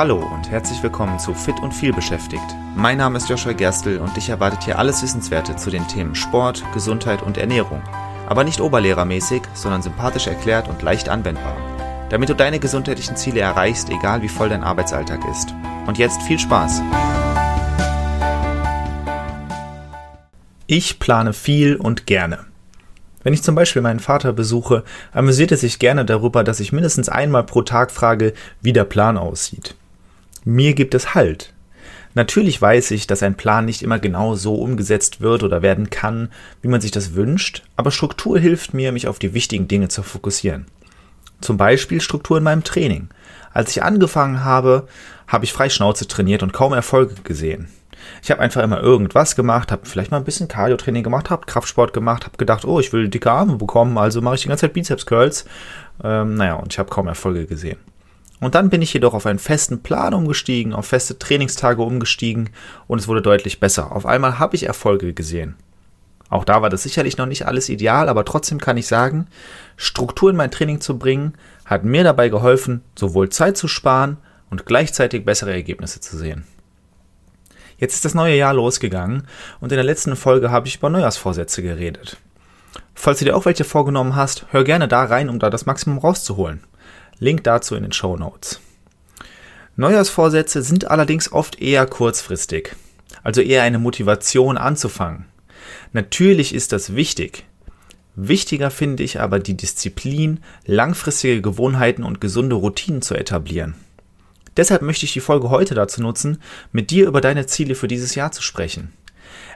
Hallo und herzlich willkommen zu Fit und viel beschäftigt. Mein Name ist Joshua Gerstl und dich erwartet hier alles Wissenswerte zu den Themen Sport, Gesundheit und Ernährung. Aber nicht oberlehrermäßig, sondern sympathisch erklärt und leicht anwendbar. Damit du deine gesundheitlichen Ziele erreichst, egal wie voll dein Arbeitsalltag ist. Und jetzt viel Spaß! Ich plane viel und gerne. Wenn ich zum Beispiel meinen Vater besuche, amüsiert er sich gerne darüber, dass ich mindestens einmal pro Tag frage, wie der Plan aussieht. Mir gibt es Halt. Natürlich weiß ich, dass ein Plan nicht immer genau so umgesetzt wird oder werden kann, wie man sich das wünscht, aber Struktur hilft mir, mich auf die wichtigen Dinge zu fokussieren. Zum Beispiel Struktur in meinem Training. Als ich angefangen habe, habe ich frei Schnauze trainiert und kaum Erfolge gesehen. Ich habe einfach immer irgendwas gemacht, habe vielleicht mal ein bisschen Cardio-Training gemacht, habe Kraftsport gemacht, habe gedacht, oh, ich will dicke Arme bekommen, also mache ich die ganze Zeit Bizeps-Curls. Ähm, naja, und ich habe kaum Erfolge gesehen. Und dann bin ich jedoch auf einen festen Plan umgestiegen, auf feste Trainingstage umgestiegen und es wurde deutlich besser. Auf einmal habe ich Erfolge gesehen. Auch da war das sicherlich noch nicht alles ideal, aber trotzdem kann ich sagen, Struktur in mein Training zu bringen, hat mir dabei geholfen, sowohl Zeit zu sparen und gleichzeitig bessere Ergebnisse zu sehen. Jetzt ist das neue Jahr losgegangen und in der letzten Folge habe ich über Neujahrsvorsätze geredet. Falls du dir auch welche vorgenommen hast, hör gerne da rein, um da das Maximum rauszuholen. Link dazu in den Show Notes. Neujahrsvorsätze sind allerdings oft eher kurzfristig, also eher eine Motivation anzufangen. Natürlich ist das wichtig. Wichtiger finde ich aber die Disziplin, langfristige Gewohnheiten und gesunde Routinen zu etablieren. Deshalb möchte ich die Folge heute dazu nutzen, mit dir über deine Ziele für dieses Jahr zu sprechen.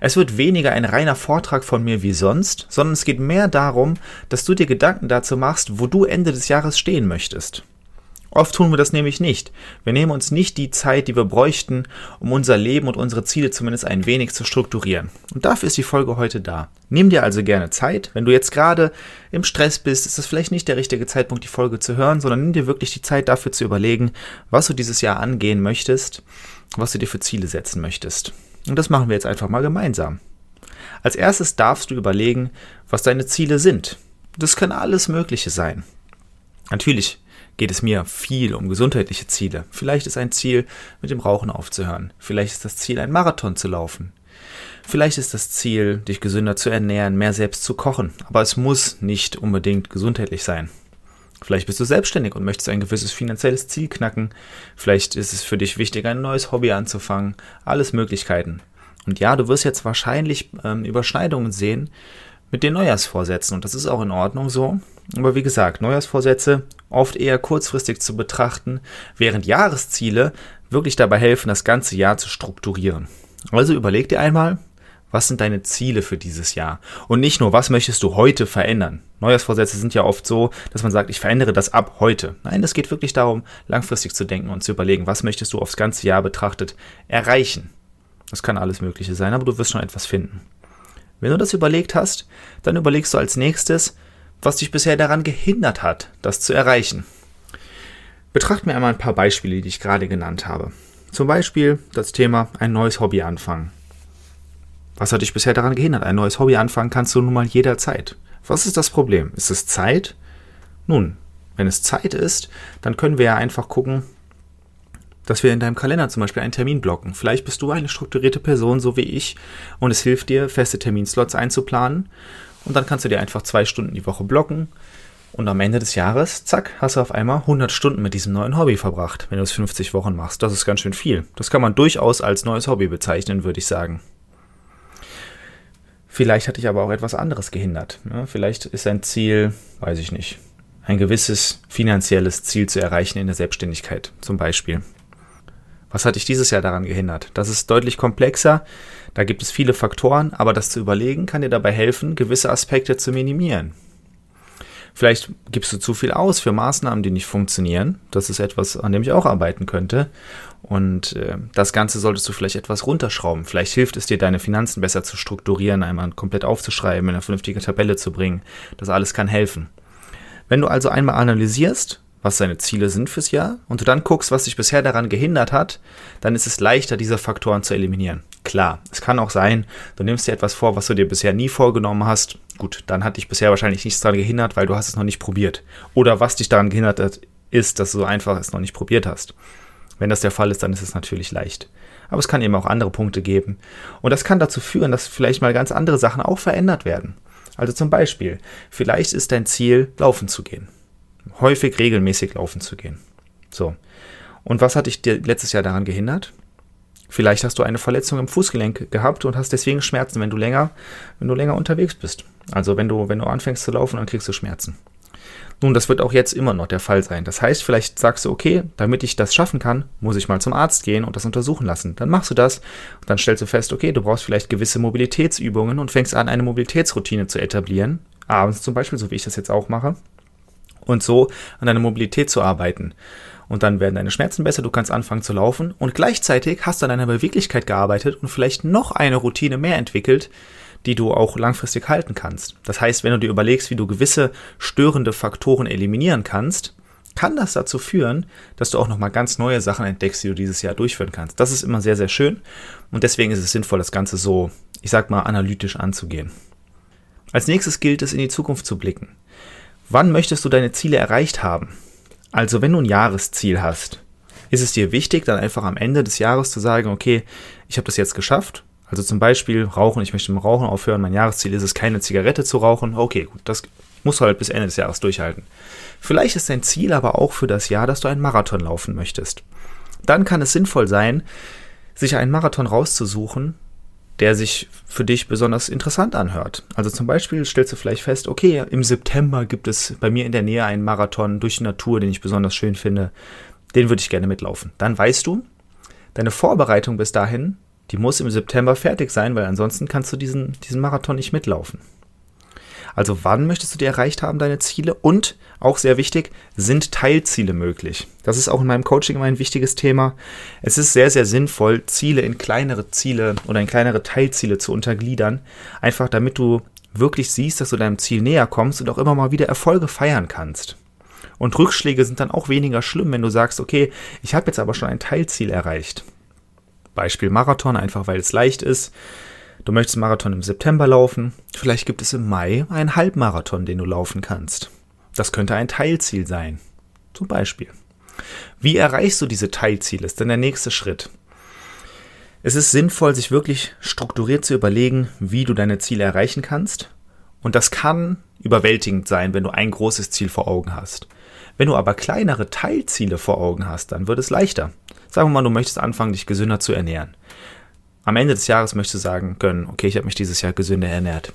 Es wird weniger ein reiner Vortrag von mir wie sonst, sondern es geht mehr darum, dass du dir Gedanken dazu machst, wo du Ende des Jahres stehen möchtest. Oft tun wir das nämlich nicht. Wir nehmen uns nicht die Zeit, die wir bräuchten, um unser Leben und unsere Ziele zumindest ein wenig zu strukturieren. Und dafür ist die Folge heute da. Nimm dir also gerne Zeit. Wenn du jetzt gerade im Stress bist, ist das vielleicht nicht der richtige Zeitpunkt, die Folge zu hören, sondern nimm dir wirklich die Zeit dafür zu überlegen, was du dieses Jahr angehen möchtest, was du dir für Ziele setzen möchtest. Und das machen wir jetzt einfach mal gemeinsam. Als erstes darfst du überlegen, was deine Ziele sind. Das kann alles Mögliche sein. Natürlich geht es mir viel um gesundheitliche Ziele. Vielleicht ist ein Ziel, mit dem Rauchen aufzuhören. Vielleicht ist das Ziel, einen Marathon zu laufen. Vielleicht ist das Ziel, dich gesünder zu ernähren, mehr selbst zu kochen. Aber es muss nicht unbedingt gesundheitlich sein. Vielleicht bist du selbstständig und möchtest ein gewisses finanzielles Ziel knacken. Vielleicht ist es für dich wichtig, ein neues Hobby anzufangen. Alles Möglichkeiten. Und ja, du wirst jetzt wahrscheinlich ähm, Überschneidungen sehen mit den Neujahrsvorsätzen. Und das ist auch in Ordnung so. Aber wie gesagt, Neujahrsvorsätze oft eher kurzfristig zu betrachten, während Jahresziele wirklich dabei helfen, das ganze Jahr zu strukturieren. Also überleg dir einmal, was sind deine Ziele für dieses Jahr? Und nicht nur, was möchtest du heute verändern? Neujahrsvorsätze sind ja oft so, dass man sagt, ich verändere das ab heute. Nein, es geht wirklich darum, langfristig zu denken und zu überlegen, was möchtest du aufs ganze Jahr betrachtet erreichen? Das kann alles Mögliche sein, aber du wirst schon etwas finden. Wenn du das überlegt hast, dann überlegst du als nächstes, was dich bisher daran gehindert hat, das zu erreichen. Betracht mir einmal ein paar Beispiele, die ich gerade genannt habe. Zum Beispiel das Thema ein neues Hobby anfangen. Was hat dich bisher daran gehindert? Ein neues Hobby anfangen kannst du nun mal jederzeit. Was ist das Problem? Ist es Zeit? Nun, wenn es Zeit ist, dann können wir ja einfach gucken, dass wir in deinem Kalender zum Beispiel einen Termin blocken. Vielleicht bist du eine strukturierte Person, so wie ich, und es hilft dir, feste Terminslots einzuplanen. Und dann kannst du dir einfach zwei Stunden die Woche blocken. Und am Ende des Jahres, zack, hast du auf einmal 100 Stunden mit diesem neuen Hobby verbracht, wenn du es 50 Wochen machst. Das ist ganz schön viel. Das kann man durchaus als neues Hobby bezeichnen, würde ich sagen. Vielleicht hat dich aber auch etwas anderes gehindert. Ja, vielleicht ist ein Ziel, weiß ich nicht, ein gewisses finanzielles Ziel zu erreichen in der Selbstständigkeit zum Beispiel. Was hat dich dieses Jahr daran gehindert? Das ist deutlich komplexer. Da gibt es viele Faktoren, aber das zu überlegen kann dir dabei helfen, gewisse Aspekte zu minimieren. Vielleicht gibst du zu viel aus für Maßnahmen, die nicht funktionieren. Das ist etwas, an dem ich auch arbeiten könnte. Und äh, das Ganze solltest du vielleicht etwas runterschrauben. Vielleicht hilft es dir, deine Finanzen besser zu strukturieren, einmal komplett aufzuschreiben, in eine vernünftige Tabelle zu bringen. Das alles kann helfen. Wenn du also einmal analysierst, was deine Ziele sind fürs Jahr und du dann guckst, was dich bisher daran gehindert hat, dann ist es leichter, diese Faktoren zu eliminieren. Klar, es kann auch sein, du nimmst dir etwas vor, was du dir bisher nie vorgenommen hast. Gut, dann hat dich bisher wahrscheinlich nichts daran gehindert, weil du hast es noch nicht probiert. Oder was dich daran gehindert hat, ist, dass du einfach es noch nicht probiert hast. Wenn das der Fall ist, dann ist es natürlich leicht. Aber es kann eben auch andere Punkte geben. Und das kann dazu führen, dass vielleicht mal ganz andere Sachen auch verändert werden. Also zum Beispiel, vielleicht ist dein Ziel, laufen zu gehen. Häufig regelmäßig laufen zu gehen. So. Und was hat dich dir letztes Jahr daran gehindert? Vielleicht hast du eine Verletzung im Fußgelenk gehabt und hast deswegen Schmerzen, wenn du länger, wenn du länger unterwegs bist. Also wenn du, wenn du anfängst zu laufen, dann kriegst du Schmerzen. Nun, das wird auch jetzt immer noch der Fall sein. Das heißt, vielleicht sagst du, okay, damit ich das schaffen kann, muss ich mal zum Arzt gehen und das untersuchen lassen. Dann machst du das und dann stellst du fest, okay, du brauchst vielleicht gewisse Mobilitätsübungen und fängst an, eine Mobilitätsroutine zu etablieren. Abends zum Beispiel, so wie ich das jetzt auch mache. Und so an deiner Mobilität zu arbeiten. Und dann werden deine Schmerzen besser, du kannst anfangen zu laufen und gleichzeitig hast du an deiner Beweglichkeit gearbeitet und vielleicht noch eine Routine mehr entwickelt, die du auch langfristig halten kannst. Das heißt, wenn du dir überlegst, wie du gewisse störende Faktoren eliminieren kannst, kann das dazu führen, dass du auch nochmal ganz neue Sachen entdeckst, die du dieses Jahr durchführen kannst. Das ist immer sehr, sehr schön und deswegen ist es sinnvoll, das Ganze so, ich sag mal, analytisch anzugehen. Als nächstes gilt es, in die Zukunft zu blicken. Wann möchtest du deine Ziele erreicht haben? Also, wenn du ein Jahresziel hast, ist es dir wichtig, dann einfach am Ende des Jahres zu sagen, okay, ich habe das jetzt geschafft also zum Beispiel Rauchen, ich möchte mit dem Rauchen aufhören, mein Jahresziel ist es, keine Zigarette zu rauchen. Okay, gut, das musst du halt bis Ende des Jahres durchhalten. Vielleicht ist dein Ziel aber auch für das Jahr, dass du einen Marathon laufen möchtest. Dann kann es sinnvoll sein, sich einen Marathon rauszusuchen, der sich für dich besonders interessant anhört. Also zum Beispiel stellst du vielleicht fest, okay, im September gibt es bei mir in der Nähe einen Marathon durch die Natur, den ich besonders schön finde. Den würde ich gerne mitlaufen. Dann weißt du, deine Vorbereitung bis dahin die muss im September fertig sein, weil ansonsten kannst du diesen, diesen Marathon nicht mitlaufen. Also wann möchtest du dir erreicht haben, deine Ziele? Und auch sehr wichtig, sind Teilziele möglich? Das ist auch in meinem Coaching immer ein wichtiges Thema. Es ist sehr, sehr sinnvoll, Ziele in kleinere Ziele oder in kleinere Teilziele zu untergliedern. Einfach damit du wirklich siehst, dass du deinem Ziel näher kommst und auch immer mal wieder Erfolge feiern kannst. Und Rückschläge sind dann auch weniger schlimm, wenn du sagst, okay, ich habe jetzt aber schon ein Teilziel erreicht. Beispiel Marathon, einfach weil es leicht ist. Du möchtest Marathon im September laufen. Vielleicht gibt es im Mai einen Halbmarathon, den du laufen kannst. Das könnte ein Teilziel sein. Zum Beispiel. Wie erreichst du diese Teilziele? Ist dann der nächste Schritt. Es ist sinnvoll, sich wirklich strukturiert zu überlegen, wie du deine Ziele erreichen kannst. Und das kann überwältigend sein, wenn du ein großes Ziel vor Augen hast. Wenn du aber kleinere Teilziele vor Augen hast, dann wird es leichter. Sagen wir mal, du möchtest anfangen, dich gesünder zu ernähren. Am Ende des Jahres möchtest du sagen können, okay, ich habe mich dieses Jahr gesünder ernährt.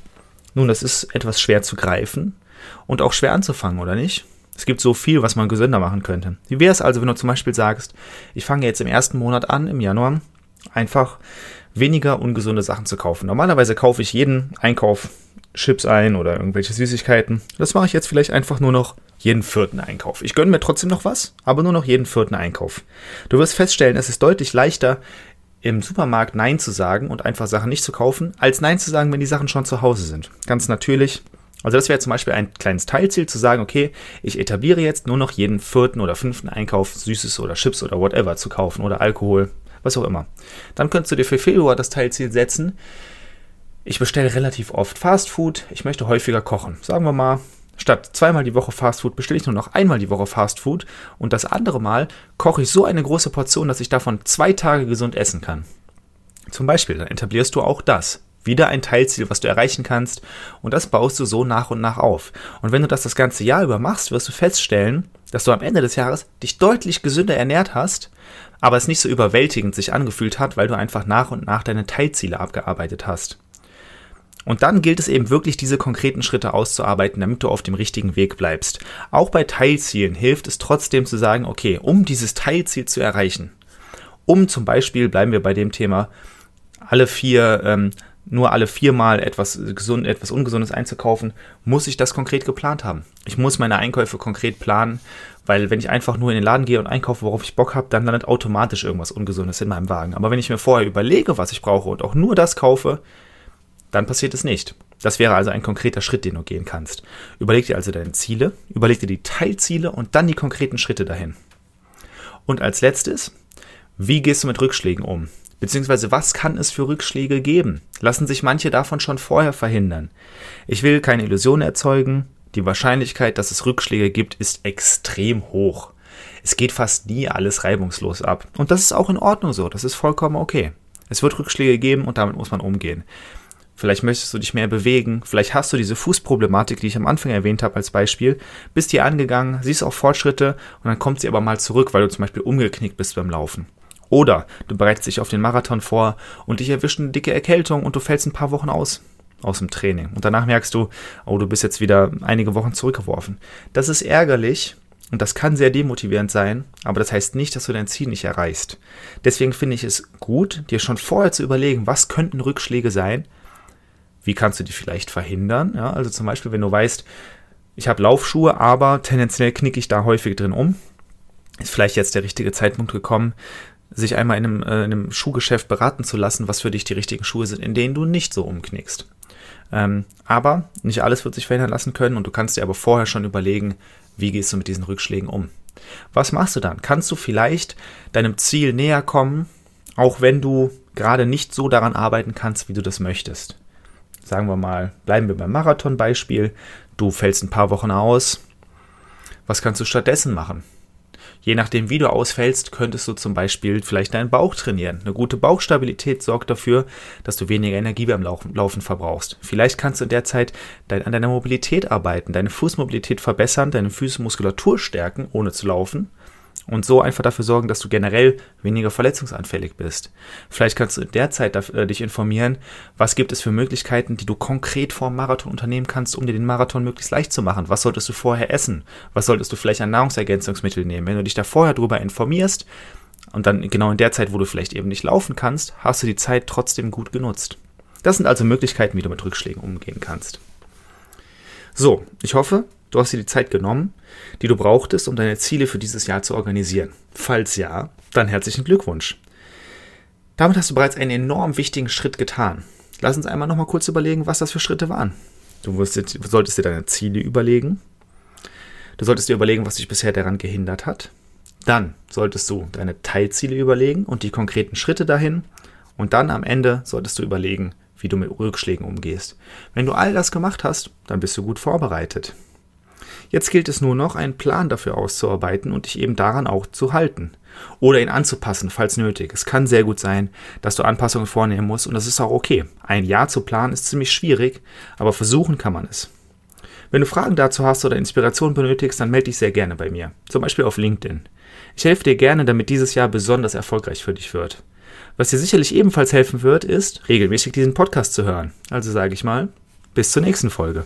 Nun, das ist etwas schwer zu greifen und auch schwer anzufangen, oder nicht? Es gibt so viel, was man gesünder machen könnte. Wie wäre es also, wenn du zum Beispiel sagst, ich fange jetzt im ersten Monat an, im Januar, einfach weniger ungesunde Sachen zu kaufen. Normalerweise kaufe ich jeden Einkauf Chips ein oder irgendwelche Süßigkeiten. Das mache ich jetzt vielleicht einfach nur noch jeden vierten Einkauf. Ich gönne mir trotzdem noch was, aber nur noch jeden vierten Einkauf. Du wirst feststellen, es ist deutlich leichter, im Supermarkt Nein zu sagen und einfach Sachen nicht zu kaufen, als Nein zu sagen, wenn die Sachen schon zu Hause sind. Ganz natürlich. Also das wäre zum Beispiel ein kleines Teilziel zu sagen, okay, ich etabliere jetzt nur noch jeden vierten oder fünften Einkauf Süßes oder Chips oder whatever zu kaufen oder Alkohol, was auch immer. Dann könntest du dir für Februar das Teilziel setzen. Ich bestelle relativ oft Fast Food, ich möchte häufiger kochen. Sagen wir mal, Statt zweimal die Woche Fastfood bestelle ich nur noch einmal die Woche Fastfood und das andere Mal koche ich so eine große Portion, dass ich davon zwei Tage gesund essen kann. Zum Beispiel, dann etablierst du auch das. Wieder ein Teilziel, was du erreichen kannst und das baust du so nach und nach auf. Und wenn du das das ganze Jahr über machst, wirst du feststellen, dass du am Ende des Jahres dich deutlich gesünder ernährt hast, aber es nicht so überwältigend sich angefühlt hat, weil du einfach nach und nach deine Teilziele abgearbeitet hast. Und dann gilt es eben wirklich, diese konkreten Schritte auszuarbeiten, damit du auf dem richtigen Weg bleibst. Auch bei Teilzielen hilft es trotzdem zu sagen, okay, um dieses Teilziel zu erreichen, um zum Beispiel, bleiben wir bei dem Thema, alle vier, ähm, nur alle viermal etwas gesund, etwas Ungesundes einzukaufen, muss ich das konkret geplant haben. Ich muss meine Einkäufe konkret planen, weil wenn ich einfach nur in den Laden gehe und einkaufe, worauf ich Bock habe, dann landet automatisch irgendwas Ungesundes in meinem Wagen. Aber wenn ich mir vorher überlege, was ich brauche und auch nur das kaufe, dann passiert es nicht. Das wäre also ein konkreter Schritt, den du gehen kannst. Überleg dir also deine Ziele, überleg dir die Teilziele und dann die konkreten Schritte dahin. Und als letztes, wie gehst du mit Rückschlägen um? Beziehungsweise was kann es für Rückschläge geben? Lassen sich manche davon schon vorher verhindern? Ich will keine Illusion erzeugen. Die Wahrscheinlichkeit, dass es Rückschläge gibt, ist extrem hoch. Es geht fast nie alles reibungslos ab. Und das ist auch in Ordnung so. Das ist vollkommen okay. Es wird Rückschläge geben und damit muss man umgehen. Vielleicht möchtest du dich mehr bewegen. Vielleicht hast du diese Fußproblematik, die ich am Anfang erwähnt habe als Beispiel. Bist hier angegangen, siehst auch Fortschritte und dann kommt sie aber mal zurück, weil du zum Beispiel umgeknickt bist beim Laufen. Oder du bereitest dich auf den Marathon vor und dich erwischt eine dicke Erkältung und du fällst ein paar Wochen aus aus dem Training. Und danach merkst du, oh, du bist jetzt wieder einige Wochen zurückgeworfen. Das ist ärgerlich und das kann sehr demotivierend sein, aber das heißt nicht, dass du dein Ziel nicht erreichst. Deswegen finde ich es gut, dir schon vorher zu überlegen, was könnten Rückschläge sein wie kannst du die vielleicht verhindern? Ja, also zum Beispiel, wenn du weißt, ich habe Laufschuhe, aber tendenziell knicke ich da häufig drin um, ist vielleicht jetzt der richtige Zeitpunkt gekommen, sich einmal in einem, äh, in einem Schuhgeschäft beraten zu lassen, was für dich die richtigen Schuhe sind, in denen du nicht so umknickst. Ähm, aber nicht alles wird sich verändern lassen können und du kannst dir aber vorher schon überlegen, wie gehst du mit diesen Rückschlägen um. Was machst du dann? Kannst du vielleicht deinem Ziel näher kommen, auch wenn du gerade nicht so daran arbeiten kannst, wie du das möchtest? Sagen wir mal, bleiben wir beim Marathon-Beispiel, du fällst ein paar Wochen aus. Was kannst du stattdessen machen? Je nachdem, wie du ausfällst, könntest du zum Beispiel vielleicht deinen Bauch trainieren. Eine gute Bauchstabilität sorgt dafür, dass du weniger Energie beim Laufen, verbrauchst. Vielleicht kannst du in der Zeit an deiner Mobilität arbeiten, deine Fußmobilität verbessern, deine Fußmuskulatur stärken, ohne zu laufen und so einfach dafür sorgen, dass du generell weniger verletzungsanfällig bist. Vielleicht kannst du in der Zeit äh, dich informieren, was gibt es für Möglichkeiten, die du konkret vor dem Marathon unternehmen kannst, um dir den Marathon möglichst leicht zu machen. Was solltest du vorher essen? Was solltest du vielleicht an Nahrungsergänzungsmittel nehmen? Wenn du dich da vorher darüber informierst und dann genau in der Zeit, wo du vielleicht eben nicht laufen kannst, hast du die Zeit trotzdem gut genutzt. Das sind also Möglichkeiten, wie du mit Rückschlägen umgehen kannst. So, ich hoffe, Du hast dir die Zeit genommen, die du brauchtest, um deine Ziele für dieses Jahr zu organisieren. Falls ja, dann herzlichen Glückwunsch. Damit hast du bereits einen enorm wichtigen Schritt getan. Lass uns einmal nochmal kurz überlegen, was das für Schritte waren. Du solltest dir deine Ziele überlegen. Du solltest dir überlegen, was dich bisher daran gehindert hat. Dann solltest du deine Teilziele überlegen und die konkreten Schritte dahin. Und dann am Ende solltest du überlegen, wie du mit Rückschlägen umgehst. Wenn du all das gemacht hast, dann bist du gut vorbereitet. Jetzt gilt es nur noch, einen Plan dafür auszuarbeiten und dich eben daran auch zu halten. Oder ihn anzupassen, falls nötig. Es kann sehr gut sein, dass du Anpassungen vornehmen musst und das ist auch okay. Ein Jahr zu planen ist ziemlich schwierig, aber versuchen kann man es. Wenn du Fragen dazu hast oder Inspiration benötigst, dann melde dich sehr gerne bei mir. Zum Beispiel auf LinkedIn. Ich helfe dir gerne, damit dieses Jahr besonders erfolgreich für dich wird. Was dir sicherlich ebenfalls helfen wird, ist, regelmäßig diesen Podcast zu hören. Also sage ich mal, bis zur nächsten Folge.